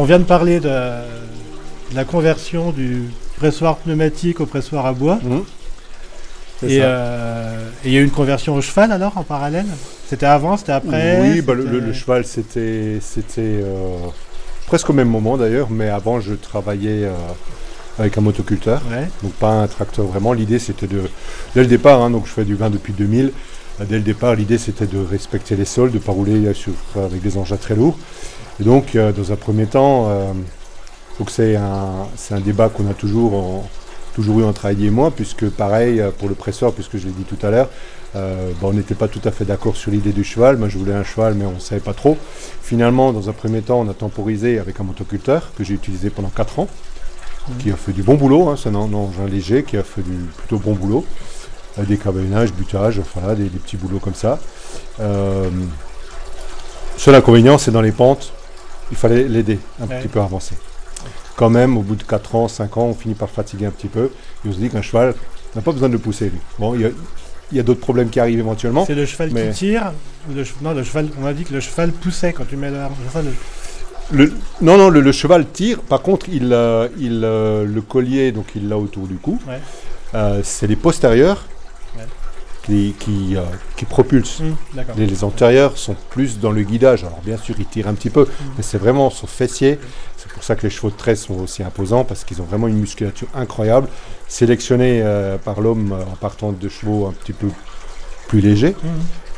on vient de parler de, de la conversion du pressoir pneumatique au pressoir à bois. Mhm. Et euh, et il y a eu une conversion au cheval alors en parallèle? C'était avant, c'était après? Oui, bah, le, cheval, c'était c'était euh, presque au même moment d'ailleurs, mais avant, je travaillais euh, avec un motoculteur, Ouais. donc pas un tracteur vraiment. L'idée, c'était de, dès le départ, hein, donc je fais du vin depuis 2000, euh, dès le départ, l'idée, c'était de respecter les sols, de ne pas rouler euh, sur, avec des engins très lourds. Et donc, euh, dans un premier temps, euh, c'est un, débat qu'on a toujours, eu entre Heidi et moi, puisque pareil, euh, pour le presseur, puisque je l'ai dit tout à l'heure, euh, bah, on n'était pas tout à fait d'accord sur l'idée du cheval. Moi, je voulais un cheval, mais on ne savait pas trop. Finalement, dans un premier temps, on a temporisé avec un motoculteur que j'ai utilisé pendant 4 ans, qui a fait du bon boulot. hein, c'est un engin léger qui a fait du plutôt bon boulot. Des cabanages, butage, enfin des, des petits boulots comme ça. Euh, seul inconvénient, c'est dans les pentes, il fallait l'aider un Ouais. petit peu à avancer. Quand même, au bout de 4 ans, 5 ans, on finit par fatiguer un petit peu. Et on se dit qu'un cheval n'a pas besoin de le pousser, lui. Bon, il y a, il y a d'autres problèmes qui arrivent éventuellement. C'est le cheval mais- qui tire ou le che- Non, le cheval, on m'a dit que le cheval poussait quand tu mets le. enfin, le- Le- non, non, le, le cheval tire. Par contre, il, euh, il, euh, le collier, donc il l'a autour du cou. Ouais. Euh, c'est les postérieurs. Qui, qui, euh, qui propulsent. D'accord. Les, les antérieurs sont plus dans le guidage. Alors bien sûr, ils tirent un petit peu, mais c'est vraiment son fessier. C'est pour ça que les chevaux de trait sont aussi imposants, parce qu'ils ont vraiment une musculature incroyable, sélectionnée euh, par l'homme euh, en partant de chevaux un petit peu plus légers. Hum.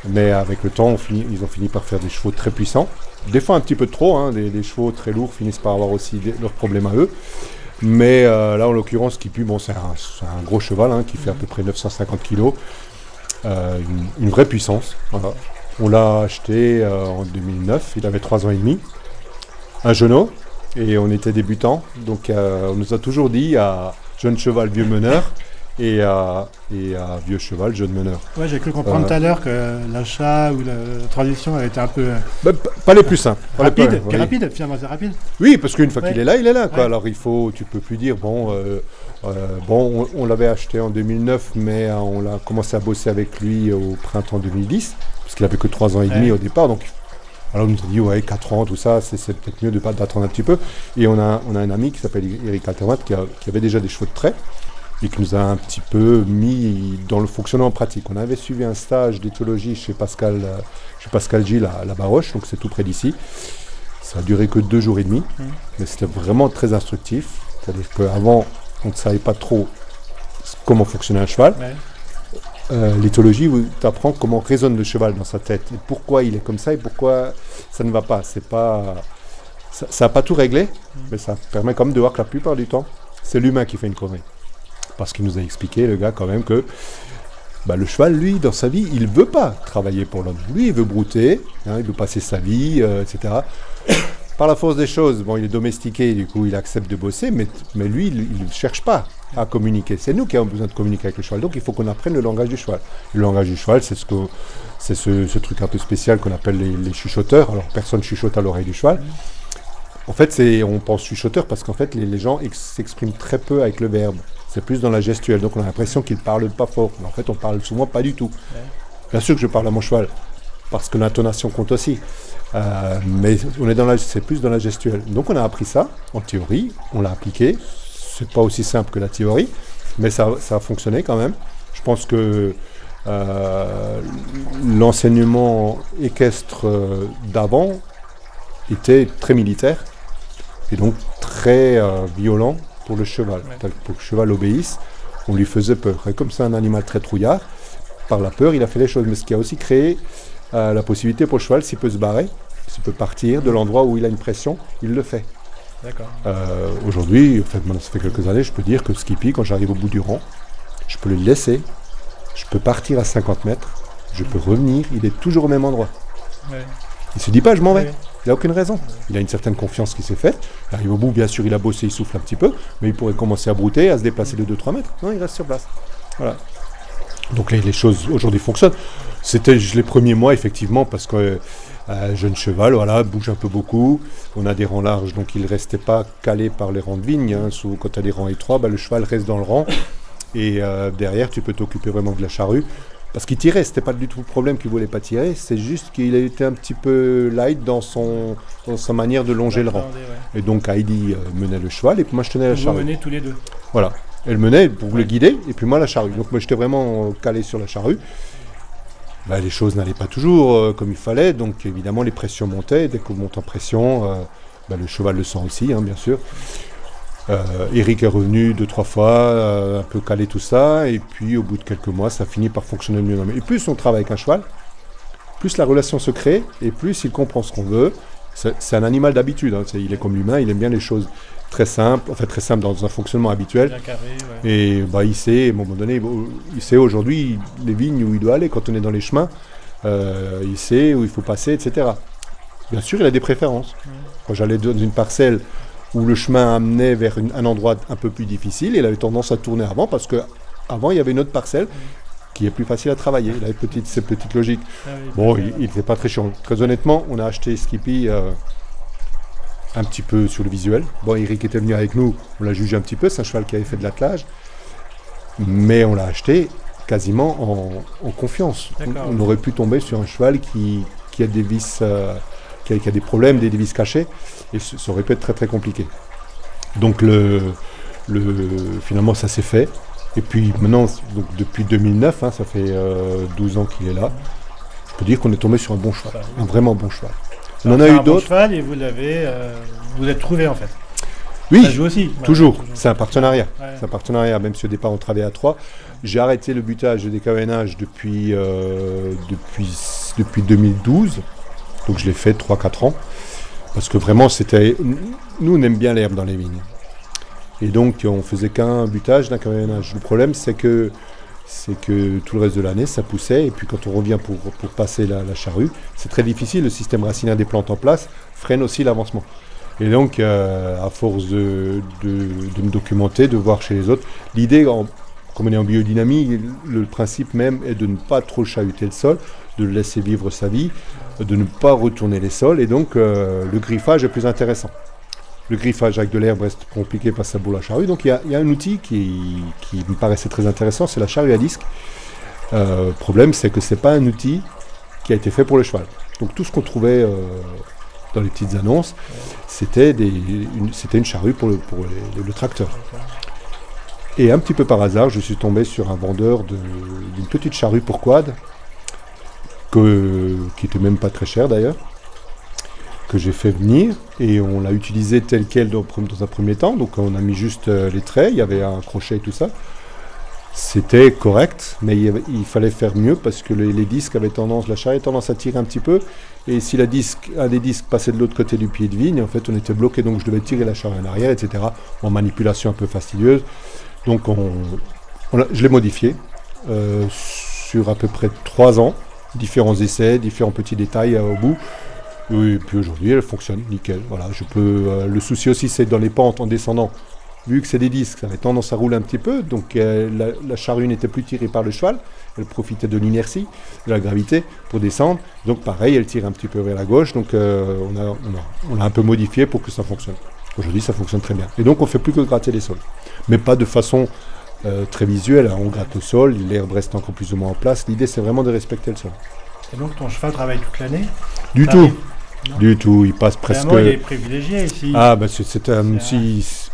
Mais avec le temps, on finit- ils ont fini par faire des chevaux très puissants. Des fois un petit peu trop, hein, les, les chevaux très lourds finissent par avoir aussi des- leurs problèmes à eux. Mais euh, là, en l'occurrence, Kipu, bon, c'est un, c'est un gros cheval hein, qui fait à peu près 950 kg. Une, une vraie puissance. On l'a acheté euh, en 2009, il avait 3 ans et demi. Un genou, et on était débutant. Donc euh, on nous a toujours dit à jeune cheval, vieux meneur, et à, et à vieux cheval, jeune meneur. Ouais, j'ai cru comprendre Euh. tout à l'heure que l'achat ou la transition avait été un peu euh, Bah, pas les plus simples. Rapide. plus- oui. rapide, finalement, c'est rapide. Oui, parce qu'une fois Ouais. qu'il est là, il est là. Quoi. Ouais. Alors il faut, tu peux plus dire, bon, euh, euh, bon on, on l'avait acheté en 2009, mais euh, on a commencé à bosser avec lui au printemps 2010, parce qu'il avait que 3 ans et demi Ouais. au départ. Donc, alors on nous a dit, ouais, 4 ans, tout ça, c'est peut-être mieux de pas d'attendre un petit peu. Et on a, on a un ami qui s'appelle Eric Altermat, qui, a- qui avait déjà des chevaux de trait, et qui nous a un petit peu mis dans le fonctionnement en pratique. On avait suivi un stage d'éthologie chez Pascal, euh, chez Pascal Gilles à, La Baroche, donc c'est tout près d'ici. Ça a duré que deux jours et demi, mais c'était vraiment très instructif. C'est-à-dire qu'avant, on ne savait pas trop comment fonctionnait un cheval. Ouais. Euh, L'éthologie tu apprends comment résonne le cheval dans sa tête et pourquoi il est comme ça et pourquoi ça ne va pas. C'est pas, ça n'a pas tout réglé, mais ça permet quand même de voir que la plupart du temps, c'est l'humain qui fait une connerie. Parce qu'il nous a expliqué, le gars, quand même, que bah, le cheval, lui, dans sa vie, il veut pas travailler pour l'homme. Lui, il veut brouter, hein, il veut passer sa vie, euh, etc. Par la force des choses, bon, il est domestiqué, du coup, il accepte de bosser, mais, lui, il ne cherche pas à communiquer. C'est nous qui avons besoin de communiquer avec le cheval. Donc, il faut qu'on apprenne le langage du cheval. Le langage du cheval, c'est ce, truc un peu spécial qu'on appelle les, chuchoteurs. Alors, personne chuchote à l'oreille du cheval. En fait, on pense chuchoteur parce qu'en fait, les, gens ex- s'expriment très peu avec le verbe. C'est plus dans la gestuelle. Donc, on a l'impression qu'ils ne parlent pas fort. Mais en fait, on parle souvent pas du tout. Bien sûr que je parle à mon cheval parce que l'intonation compte aussi. Euh, mais on est dans la, c'est plus dans la gestuelle. Donc, on a appris ça en théorie. On l'a appliqué. C'est pas aussi simple que la théorie, mais ça, ça a fonctionné quand même. Je pense que euh, l'enseignement équestre euh, d'avant était très militaire et donc très euh, violent pour le cheval. Ouais. Pour que le cheval obéisse, on lui faisait peur. Et comme c'est un animal très trouillard, par la peur, il a fait les choses. Mais ce qui a aussi créé euh, la possibilité pour le cheval, s'il peut se barrer, s'il peut partir de l'endroit où il a une pression, il le fait. Euh, Aujourd'hui, en fait, ça fait quelques années, je peux dire que Skippy, quand j'arrive au bout du rang, je peux le laisser, je peux partir à 50 mètres, je peux revenir, il est toujours au même endroit. Ouais. Il se dit pas, je m'en vais. Ouais. Il n'a aucune raison. Il a une certaine confiance qui s'est faite. Il arrive au bout, bien sûr, il a bossé, il souffle un petit peu, mais il pourrait commencer à brouter, à se déplacer de 2-3 mètres. Non, il reste sur place. Voilà. Donc les, les choses aujourd'hui fonctionnent. C'était les premiers mois, effectivement, parce que euh, jeune cheval, voilà, bouge un peu beaucoup. On a des rangs larges, donc il ne restait pas calé par les rangs de vigne. hein. Sous- quand tu as des rangs étroits, bah, le cheval reste dans le rang. Et euh, derrière, tu peux t'occuper vraiment de la charrue. Parce qu'il tirait, c'était pas du tout le problème qu'il voulait pas tirer, c'est juste qu'il était un petit peu light dans, son, dans sa manière de longer le rang. Ouais. Et donc Heidi euh, menait le cheval et puis moi je tenais la Vous charrue. menez tous les deux. Voilà. Elle menait pour le guider et puis moi la charrue. Donc moi j'étais vraiment calé sur la charrue. Bah, les choses n'allaient pas toujours euh, comme il fallait, donc évidemment les pressions montaient. Dès qu'on monte en pression, euh, bah, le cheval le sent aussi, hein, bien sûr. Euh, Eric est revenu deux, trois fois, euh, un peu calé tout ça, et puis au bout de quelques mois, ça finit par fonctionner mieux. Et plus on travaille avec un cheval, plus la relation se crée, et plus il comprend ce qu'on veut. C'est un animal d'habitude, hein, il est comme l'humain, il aime bien les choses très simples, en fait très simples dans un fonctionnement habituel. Bien carré, ouais. Et bah, il sait, à un moment donné, il sait aujourd'hui les vignes où il doit aller quand on est dans les chemins. Euh, il sait où il faut passer, etc. Bien sûr, il a des préférences. Quand j'allais dans une parcelle où le chemin amenait vers une- un endroit un peu plus difficile, il avait tendance à tourner avant parce que avant il y avait une autre parcelle qui est plus facile à travailler. Il avait petite, ses petites logiques. Ah oui, Bon, il n'était pas très chiant. Très honnêtement, on a acheté Skippy euh, un petit peu sur le visuel. Bon, Eric était venu avec nous, on l'a jugé un petit peu, c'est un cheval qui avait fait de l'attelage. Mais on l'a acheté quasiment en, en confiance. On, aurait pu tomber sur un cheval qui, qui a des vis, euh, qui, a, qui a des problèmes, des, des vis cachées, et ça aurait pu être très très compliqué. Donc le, le, finalement ça s'est fait. Et puis maintenant, donc depuis 2009, hein, ça fait euh, 12 ans qu'il est là, je peux dire qu'on est tombé sur un bon cheval, un vraiment bon cheval. On en a eu bon d'autres. cheval et vous l'avez, euh, vous êtes trouvé en fait. Oui, Ça joue aussi. toujours. C'est un partenariat. Ouais. C'est un partenariat, même si au départ on travaillait à trois. J'ai arrêté le butage et le décavenage depuis, euh, depuis, depuis 2012. Donc je l'ai fait 3-4 ans. Parce que vraiment, c'était. Nous, on aime bien l'herbe dans les vignes. Et donc, on faisait qu'un butage, d'un cavenage. Le problème, c'est que, c'est que tout le reste de l'année, ça poussait. Et puis, quand on revient pour, pour passer la, charrue, c'est très difficile. Le système racinaire des plantes en place freine aussi l'avancement. Et donc, euh, à force de, de- de me documenter, de voir chez les autres, l'idée, comme on est en biodynamie, le principe même est de ne pas trop chahuter le sol, de le laisser vivre sa vie, de ne pas retourner les sols, et donc euh, le griffage est plus intéressant. Le griffage avec de l'herbe reste compliqué parce que ça boule la charrue, donc il y a, un outil qui, me paraissait très intéressant, c'est la charrue à disque. Euh, problème, c'est que c'est pas un outil qui a été fait pour le cheval. Donc tout ce qu'on trouvait euh, dans les petites annonces, c'était une, charrue pour le, tracteur. Et un petit peu par hasard, je suis tombé sur un vendeur de- d'une petite charrue pour quad, qui était même pas très cher d'ailleurs, que j'ai fait venir et on l'a utilisé tel quel dans, un premier temps. Donc on a mis juste euh, les traits, il y avait un crochet et tout ça. C'était correct, mais il, fallait faire mieux parce que les, disques avaient tendance, la charrue avait tendance à tirer un petit peu. Et si la disque, un des disques passait de l'autre côté du pied de vigne, en fait on était bloqué, donc je devais tirer la charrue en arrière, etc. En manipulation un peu fastidieuse. Donc on, l'a- je l'ai modifié euh, sur à peu près trois ans, différents essais, différents petits détails euh, au bout. Et puis aujourd'hui, elle fonctionne nickel. Voilà, je peux. euh, le souci aussi, c'est dans les pentes en descendant. Vu que c'est des disques, ça avait tendance à rouler un petit peu, donc euh, la, charrue n'était plus tirée par le cheval, elle profitait de l'inertie, de la gravité pour descendre. Donc pareil, elle tire un petit peu vers la gauche, donc on, a, on, a, on a un peu modifié pour que ça fonctionne. Aujourd'hui, ça fonctionne très bien. Et donc on fait plus que gratter les sols, mais pas de façon euh, très visuelle. hein. On gratte le sol, l'herbe reste encore plus ou moins en place. L'idée, c'est vraiment de respecter le sol. Et donc ton cheval travaille toute l'année Du tout, Non. du tout. Il passe presque. Vraiment, il est privilégié ici. Ah, bah c'est un. Si,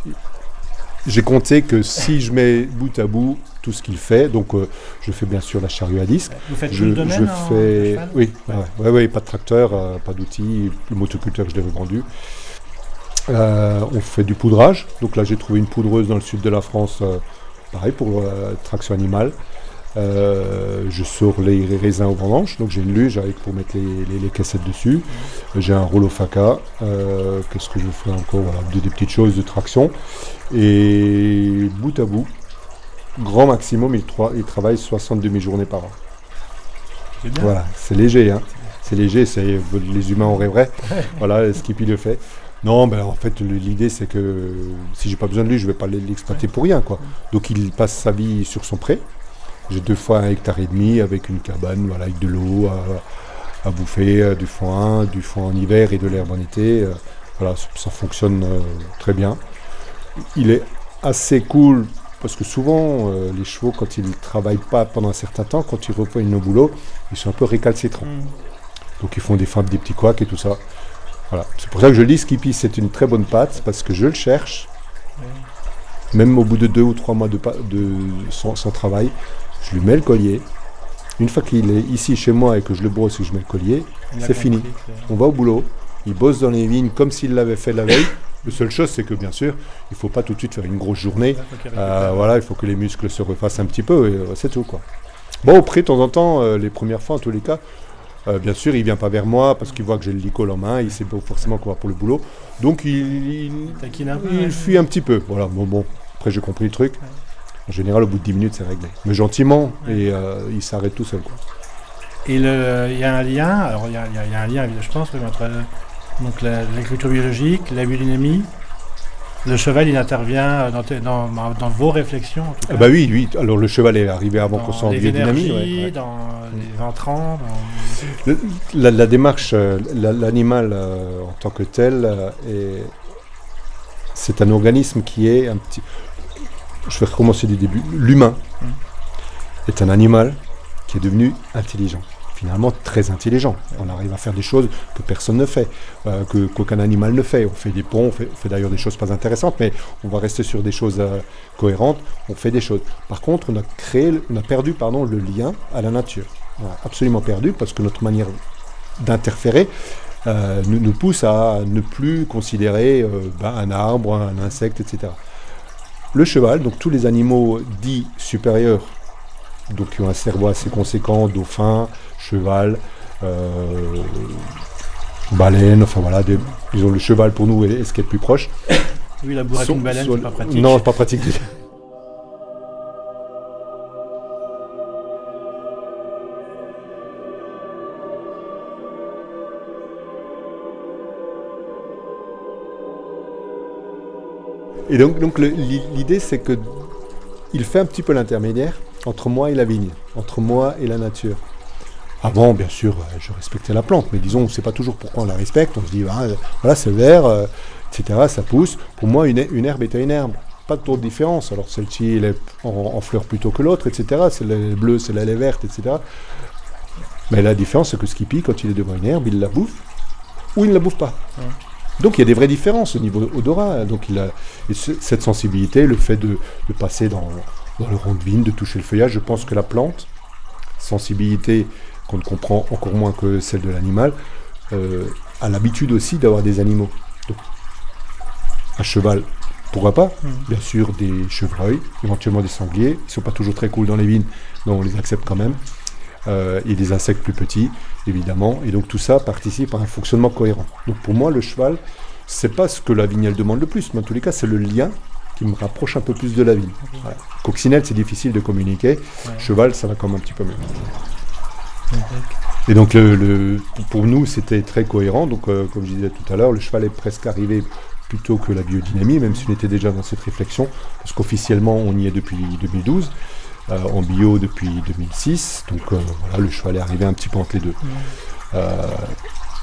j'ai compté que si je mets bout à bout tout ce qu'il fait, donc euh, je fais bien sûr la charrue à disque. Vous faites Je, tout le domaine je en fais. Oui, ouais, ouais, ouais, pas de tracteur, euh, pas d'outils. Le motoculteur, je l'ai revendu. Euh, on fait du poudrage. Donc là, j'ai trouvé une poudreuse dans le sud de la France, pareil pour euh, traction animale. Euh, je sors les raisins aux vendanges, donc j'ai une luge avec pour mettre les, les- les cassettes dessus. J'ai un rouleau faca. Euh, Qu'est-ce que je fais encore voilà, des, des petites choses de traction. Et bout à bout, grand maximum, il, tra- il travaille 60 demi-journées par an. Voilà, c'est léger, hein. C'est léger, les humains en rêveraient. voilà, Skippy le fait. Non, ben en fait, l'idée c'est que si j'ai pas besoin de lui, je vais pas l'exploiter pour rien, quoi. Donc il passe sa vie sur son pré. J'ai deux fois un hectare et demi avec une cabane, voilà, avec de l'eau à, à bouffer, euh, du foin, du foin en hiver et de l'herbe en été. euh, voilà, ça, ça fonctionne euh, très bien. Il est assez cool parce que souvent, euh, les chevaux, quand ils ne travaillent pas pendant un certain temps, quand ils reprennent au boulot, ils sont un peu récalcitrants. Mm. Donc ils font des fins, des petits couacs et tout ça. Voilà. C'est pour ça que je dis Skippy, c'est une très bonne patte, parce que je le cherche. Même au bout de deux ou trois mois de, de sans, sans travail, je lui mets le collier. Une fois qu'il est ici chez moi et que je le brosse et que je mets le collier, c'est fini. On va au boulot, il bosse dans les vignes comme s'il l'avait fait la veille. La seule chose, c'est que bien sûr, il ne faut pas tout de suite faire une grosse journée. Euh, voilà, il faut que les muscles se refassent un petit peu et euh, c'est tout quoi. Bon, au prix, de temps en temps, euh, les premières fois en tous les cas, euh, bien sûr, il vient pas vers moi parce qu'il voit que j'ai le licol en main, il sait pas forcément qu'on va pour le boulot. Donc il, il, Taquine un peu, il ouais. fuit un petit peu. Voilà, bon, bon. après j'ai compris le truc. En général, au bout de 10 minutes, c'est réglé. Mais gentiment, et euh, il s'arrête tout seul. Quoi. Et il y a un lien, alors il y a, y y un lien, je pense, oui, entre donc, la- l'agriculture biologique, la biodynamie. Le cheval, il intervient dans, tes- dans, dans vos réflexions, en tout cas. Ah bah oui, oui. Alors le cheval est arrivé avant qu'on soit en les biodynamie. ouais, ouais. dans les entrants. dans- Le- la, la démarche, euh, la- l'animal euh, en tant que tel, euh, est- c'est un organisme qui est un petit. Je vais recommencer du début. L'humain Mm. est un animal qui est devenu intelligent. Finalement, très intelligent. On arrive à faire des choses que personne ne fait, euh, que qu'aucun animal ne fait. On fait des ponts, on fait, d'ailleurs des choses pas intéressantes, mais on va rester sur des choses euh, cohérentes. On fait des choses. Par contre, on a créé, on a perdu, pardon, le lien à la nature. On a absolument perdu parce que notre manière d'interférer euh, nous, pousse à ne plus considérer ben, un arbre, un insecte, etc. Le cheval, donc tous les animaux dits supérieurs, donc qui ont un cerveau assez conséquent, dauphin, cheval, euh, baleine, enfin voilà, des- disons le cheval pour nous est, est ce qui est le plus proche. Oui, la bourre avec sont- une baleine, c'est pas pratique. Non, c'est pas pratique. Et donc, donc l'idée, c'est que il fait un petit peu l'intermédiaire entre moi et la vigne, entre moi et la nature. Avant, bien sûr, je respectais la plante, mais disons, on ne sait pas toujours pourquoi on la respecte. On se dit, ah, voilà, c'est vert, euh, etc., ça pousse. Pour moi, une, une herbe est une herbe. Pas trop de différence. Alors, celle-ci, elle est en, en fleur plutôt que l'autre, etc. Celle est bleue, celle-là, elle est verte, etc. Mais la différence, c'est que Skippy, quand il est devant une herbe, il la bouffe ou il ne la bouffe pas. Ouais. Donc il y a des vraies différences au niveau odorat. Donc il a et ce- cette sensibilité, le fait de, de passer dans, dans le rond de vigne, de toucher le feuillage, je pense que la plante, sensibilité qu'on ne comprend encore moins que celle de l'animal, euh, a l'habitude aussi d'avoir des animaux. Donc, un cheval, pourquoi pas Mhm. Bien sûr, des chevreuils, éventuellement des sangliers. Ils ne sont pas toujours très cool dans les vignes, mais on les accepte quand même. Euh, et des insectes plus petits, évidemment. Et donc tout ça participe à un fonctionnement cohérent. Donc pour moi, le cheval, c'est pas ce que la vigne elle demande le plus, mais en tous les cas, c'est le lien qui me rapproche un peu plus de la vigne. Voilà. Coccinelle, c'est difficile de communiquer. Ouais. Cheval, ça va quand même un petit peu mieux. Et donc pour nous, c'était très cohérent. Donc euh, comme je disais tout à l'heure, le cheval est presque arrivé plutôt que la biodynamie, même si on était déjà dans cette réflexion, parce qu'officiellement on y est depuis 2012, euh, en bio depuis 2006. Donc euh, voilà, le cheval est arrivé un petit peu entre les deux.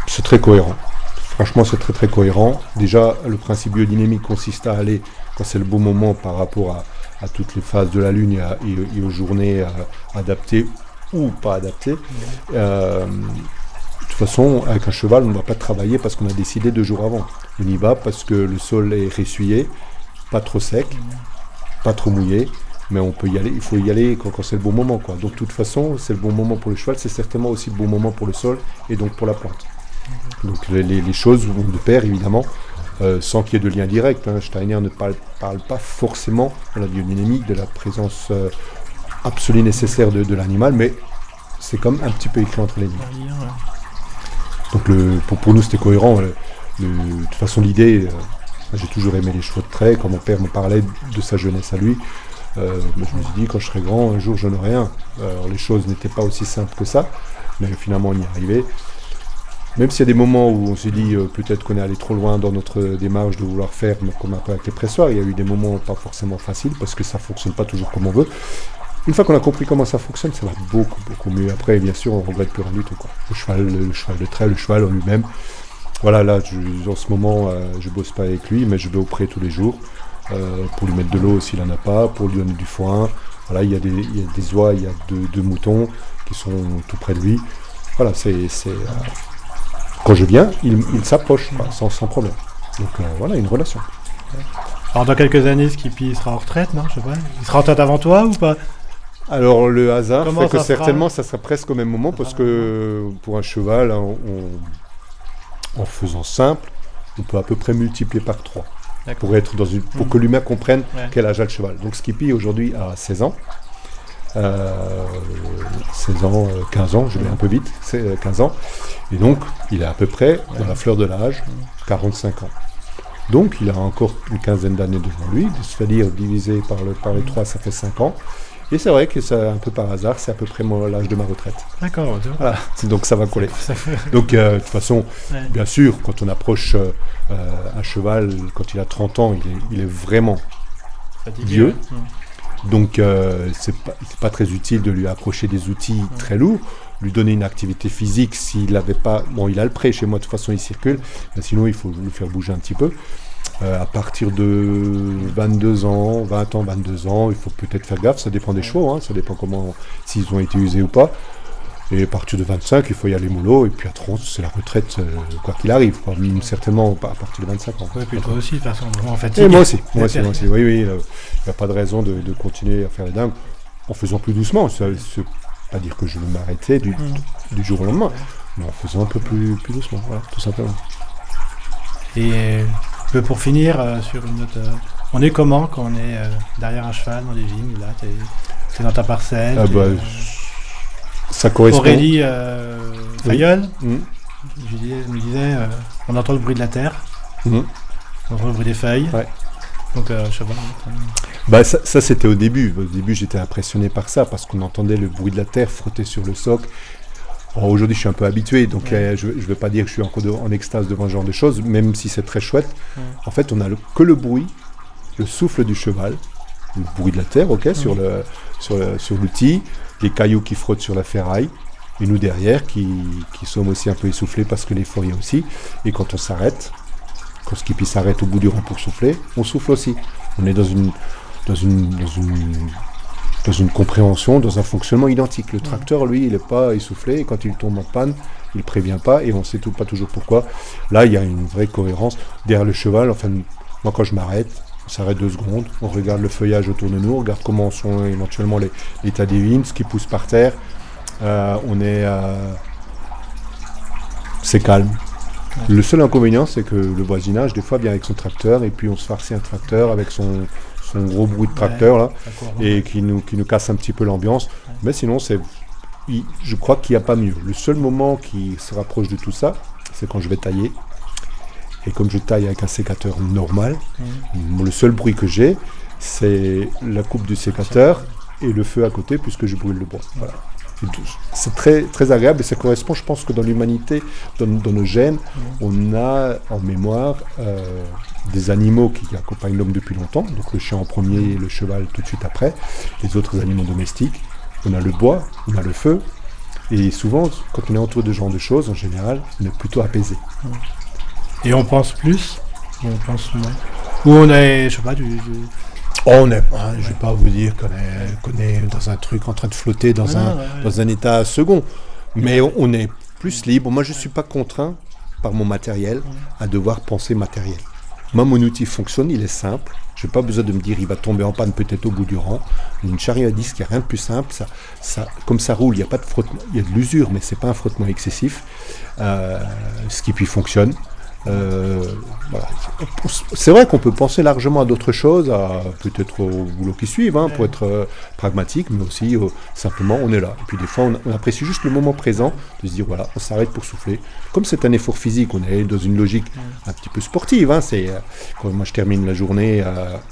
C'est très cohérent. Franchement, c'est très très cohérent. Déjà, le principe biodynamique consiste à aller quand c'est le bon moment par rapport à, toutes les phases de la lune et, aux journées adaptées ou pas adaptées. Euh, de toute façon, avec un cheval, on ne va pas travailler parce qu'on a décidé deux jours avant. On y va parce que le sol est ressuyé, pas trop sec, pas trop mouillé, mais on peut y aller. Il faut y aller quand, c'est le bon moment, quoi. Donc, de toute façon, c'est le bon moment pour le cheval, c'est certainement aussi le bon moment pour le sol et donc pour la plante. Donc, les, choses vont de pair, évidemment, euh, sans qu'il y ait de lien direct. hein. Steiner ne parle, pas forcément dans la biodynamique de la présence euh, absolue nécessaire de, de l'animal, mais c'est comme un petit peu écrit entre les lignes. Donc le, pour, pour nous c'était cohérent. Le- le- de toute façon l'idée, euh, j'ai toujours aimé les chevaux de trait. Quand mon père me parlait de sa jeunesse à lui, euh, je me suis dit quand je serai grand, un jour j'en aurai un. Alors les choses n'étaient pas aussi simples que ça, mais finalement on y est arrivé. Même s'il y a des moments où on s'est dit euh, peut-être qu'on est allé trop loin dans notre démarche de vouloir faire mais comme un peu avec les pressoirs, il y a eu des moments pas forcément faciles parce que ça fonctionne pas toujours comme on veut. Une fois qu'on a compris comment ça fonctionne, ça va beaucoup, beaucoup mieux. Après, bien sûr, on regrette plus rien du tout. Quoi. Le, cheval, le, cheval de trait, le cheval en lui-même. Voilà, là, en ce moment, euh, je bosse pas avec lui, mais je vais au pré tous les jours. euh, pour lui mettre de l'eau s'il n'en a pas, pour lui donner du foin. Voilà, il y a des, oies, il y a deux, moutons qui sont tout près de lui. Voilà, c'est. euh, quand je viens, il, s'approche sans problème. Donc euh, voilà, une relation. Alors dans quelques années, Skippy sera en retraite, non Je sais pas. Il sera en retraite avant toi ou pas? Alors le hasard Comment fait que ça certainement ça sera presque au même moment parce Ah. que pour un cheval, hein, on- en faisant simple, on peut à peu près multiplier par 3 D'accord. pour être dans une, pour que l'humain comprenne Ouais. quel âge a le cheval. Donc Skippy aujourd'hui a 16 ans. Euh, 16 ans, euh, 15 ans, je vais un peu vite, c'est euh, 15 ans. Et donc, il est à peu près dans la fleur de l'âge, 45 ans. Donc, il a encore une quinzaine d'années devant lui, c'est-à-dire divisé par, le, par les 3, ça fait 5 ans. Et c'est vrai que c'est un peu par hasard, c'est à peu près l'âge de ma retraite. D'accord. Voilà, donc ça va coller. Ça Donc, euh, de toute façon, Ouais. bien sûr, quand on approche euh, euh, un cheval, quand il a 30 ans, il est, il est vraiment Fatigué, Vieux. donc, euh, c'est pas, pas très utile de lui accrocher des outils très lourds, lui donner une activité physique s'il n'avait pas. Bon, il a le prêt chez moi, de toute façon, il circule, mais sinon, il faut le faire bouger un petit peu. Euh, à partir de 22 ans, 20 ans, 22 ans, il faut peut-être faire gaffe, ça dépend des chevaux, hein, ça dépend comment, s'ils ont été usés ou pas. Et à partir de 25, il faut y aller mollo, et puis à 30, c'est la retraite, euh, quoi qu'il arrive, quoi. Certainement à partir de 25 ans. Ouais, puis toi aussi, de toute façon, vraiment Et fatigué. moi aussi, moi aussi, moi aussi. Oui, oui, euh, il n'y a pas de raison de, de continuer à faire les dingues en faisant plus doucement. Ça ne veut pas dire que je vais m'arrêter du, Mm. du jour au lendemain, mais en faisant un peu plus, plus doucement, voilà, tout simplement. Et euh, peu pour finir, euh, sur une note, euh, on est comment quand on est euh, derrière un cheval dans les vignes là T'es t'es dans ta parcelle Ah t'es, bah, Ça correspond. Aurélie Fayolle Mm, je me disait, on entend le bruit de la terre, mm. on entend le bruit des feuilles. Ouais. Donc cheval. euh, Bah, ça, ça, c'était au début. Au début, j'étais impressionné par ça parce qu'on entendait le bruit de la terre frotter sur le socle. Aujourd'hui, je suis un peu habitué, donc Ouais. euh, je ne vais pas dire que je suis encore de- en extase devant ce genre de choses, même si c'est très chouette. Ouais. En fait, on a le- que le bruit, le souffle du cheval, le bruit de la terre, ok, sur le sur le- sur l'outil, les cailloux qui frottent sur la ferraille, et nous derrière qui, qui sommes aussi un peu essoufflés parce que l'effort y est aussi. Et quand on s'arrête, quand Skippy s'arrête au bout du rang pour souffler, on souffle aussi. On est dans une dans une dans une dans une compréhension, dans un fonctionnement identique. Le tracteur, lui, il n'est pas essoufflé, et quand il tombe en panne, il ne prévient pas, et on ne sait tout, pas toujours pourquoi. Là, il y a une vraie cohérence. Derrière le cheval, enfin, moi, quand je m'arrête, on s'arrête deux secondes, on regarde le feuillage autour de nous, on regarde comment sont éventuellement les- l'état des vignes, ce qui pousse par terre. Euh, on est... euh, c'est calme. Le seul inconvénient, c'est que le voisinage, des fois, vient avec son tracteur, et puis on se farcit un tracteur avec son, son gros bruit de tracteur, là et qui nous, qui nous casse un petit peu l'ambiance. Mais sinon, c'est, je crois qu'il n'y a pas mieux. Le seul moment qui se rapproche de tout ça, c'est quand je vais tailler. Et comme je taille avec un sécateur normal, le seul bruit que j'ai, c'est la coupe du sécateur et le feu à côté, puisque je brûle le bois. Voilà. C'est très, très agréable et ça correspond, je pense que dans l'humanité, dans, dans nos gènes, on a en mémoire euh, des animaux qui accompagnent l'homme depuis longtemps, donc le chien en premier et le cheval tout de suite après, les autres animaux domestiques. On a le bois, on a le feu, et souvent, quand on est entouré de ce genre de choses, en général, on est plutôt apaisé. Et on pense plus ou on pense moins Ou on est, je sais pas, du. du- on est, hein, je vais pas vous dire qu'on est, dans un truc en train de flotter dans, un, ouais, ouais. dans un état second, mais on, on est plus libre. Moi, je suis pas contraint par mon matériel à devoir penser matériel. Moi, mon outil fonctionne, il est simple. Je n'ai pas besoin de me dire il va tomber en panne peut-être au bout du rang. Une charrue à disque, il n'y a rien de plus simple. Ça, ça, comme ça roule, il n'y a pas de frottement. Il y a de l'usure, mais c'est pas un frottement excessif. Euh, ce qui puis fonctionne. Euh, voilà. C'est vrai qu'on peut penser largement à d'autres choses, à peut-être au boulot qui suivent, hein, pour être euh, pragmatique, mais aussi euh, simplement on est là. Et puis des fois on, apprécie juste le moment présent de se dire voilà, on s'arrête pour souffler. Comme c'est un effort physique, on est dans une logique un petit peu sportive. Hein, c'est euh, quand moi je termine la journée,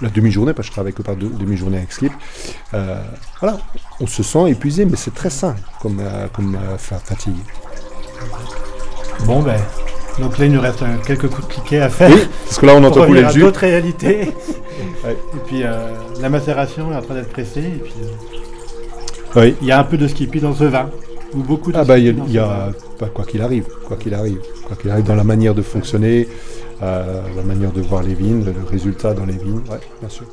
la demi-journée, parce que je travaille que par deux- demi-journée avec Slip. voilà, on se sent épuisé, mais c'est très sain comme, comme fa- fatigue. Bon, ben. Donc là, il nous reste euh, quelques coups de cliquet à faire. Oui, parce que là on entend couler le jus. d'autres réalités. Ouais. Et puis euh, la macération est en train d'être pressée. Et puis euh, Oui. il y a un peu de skippy dans ce vin. Ou beaucoup de Ah bah il y a, y bah, quoi qu'il arrive, quoi qu'il arrive, quoi qu'il arrive dans la manière de fonctionner, euh, la manière de voir les vignes, le résultat dans les vignes, ouais, bien sûr.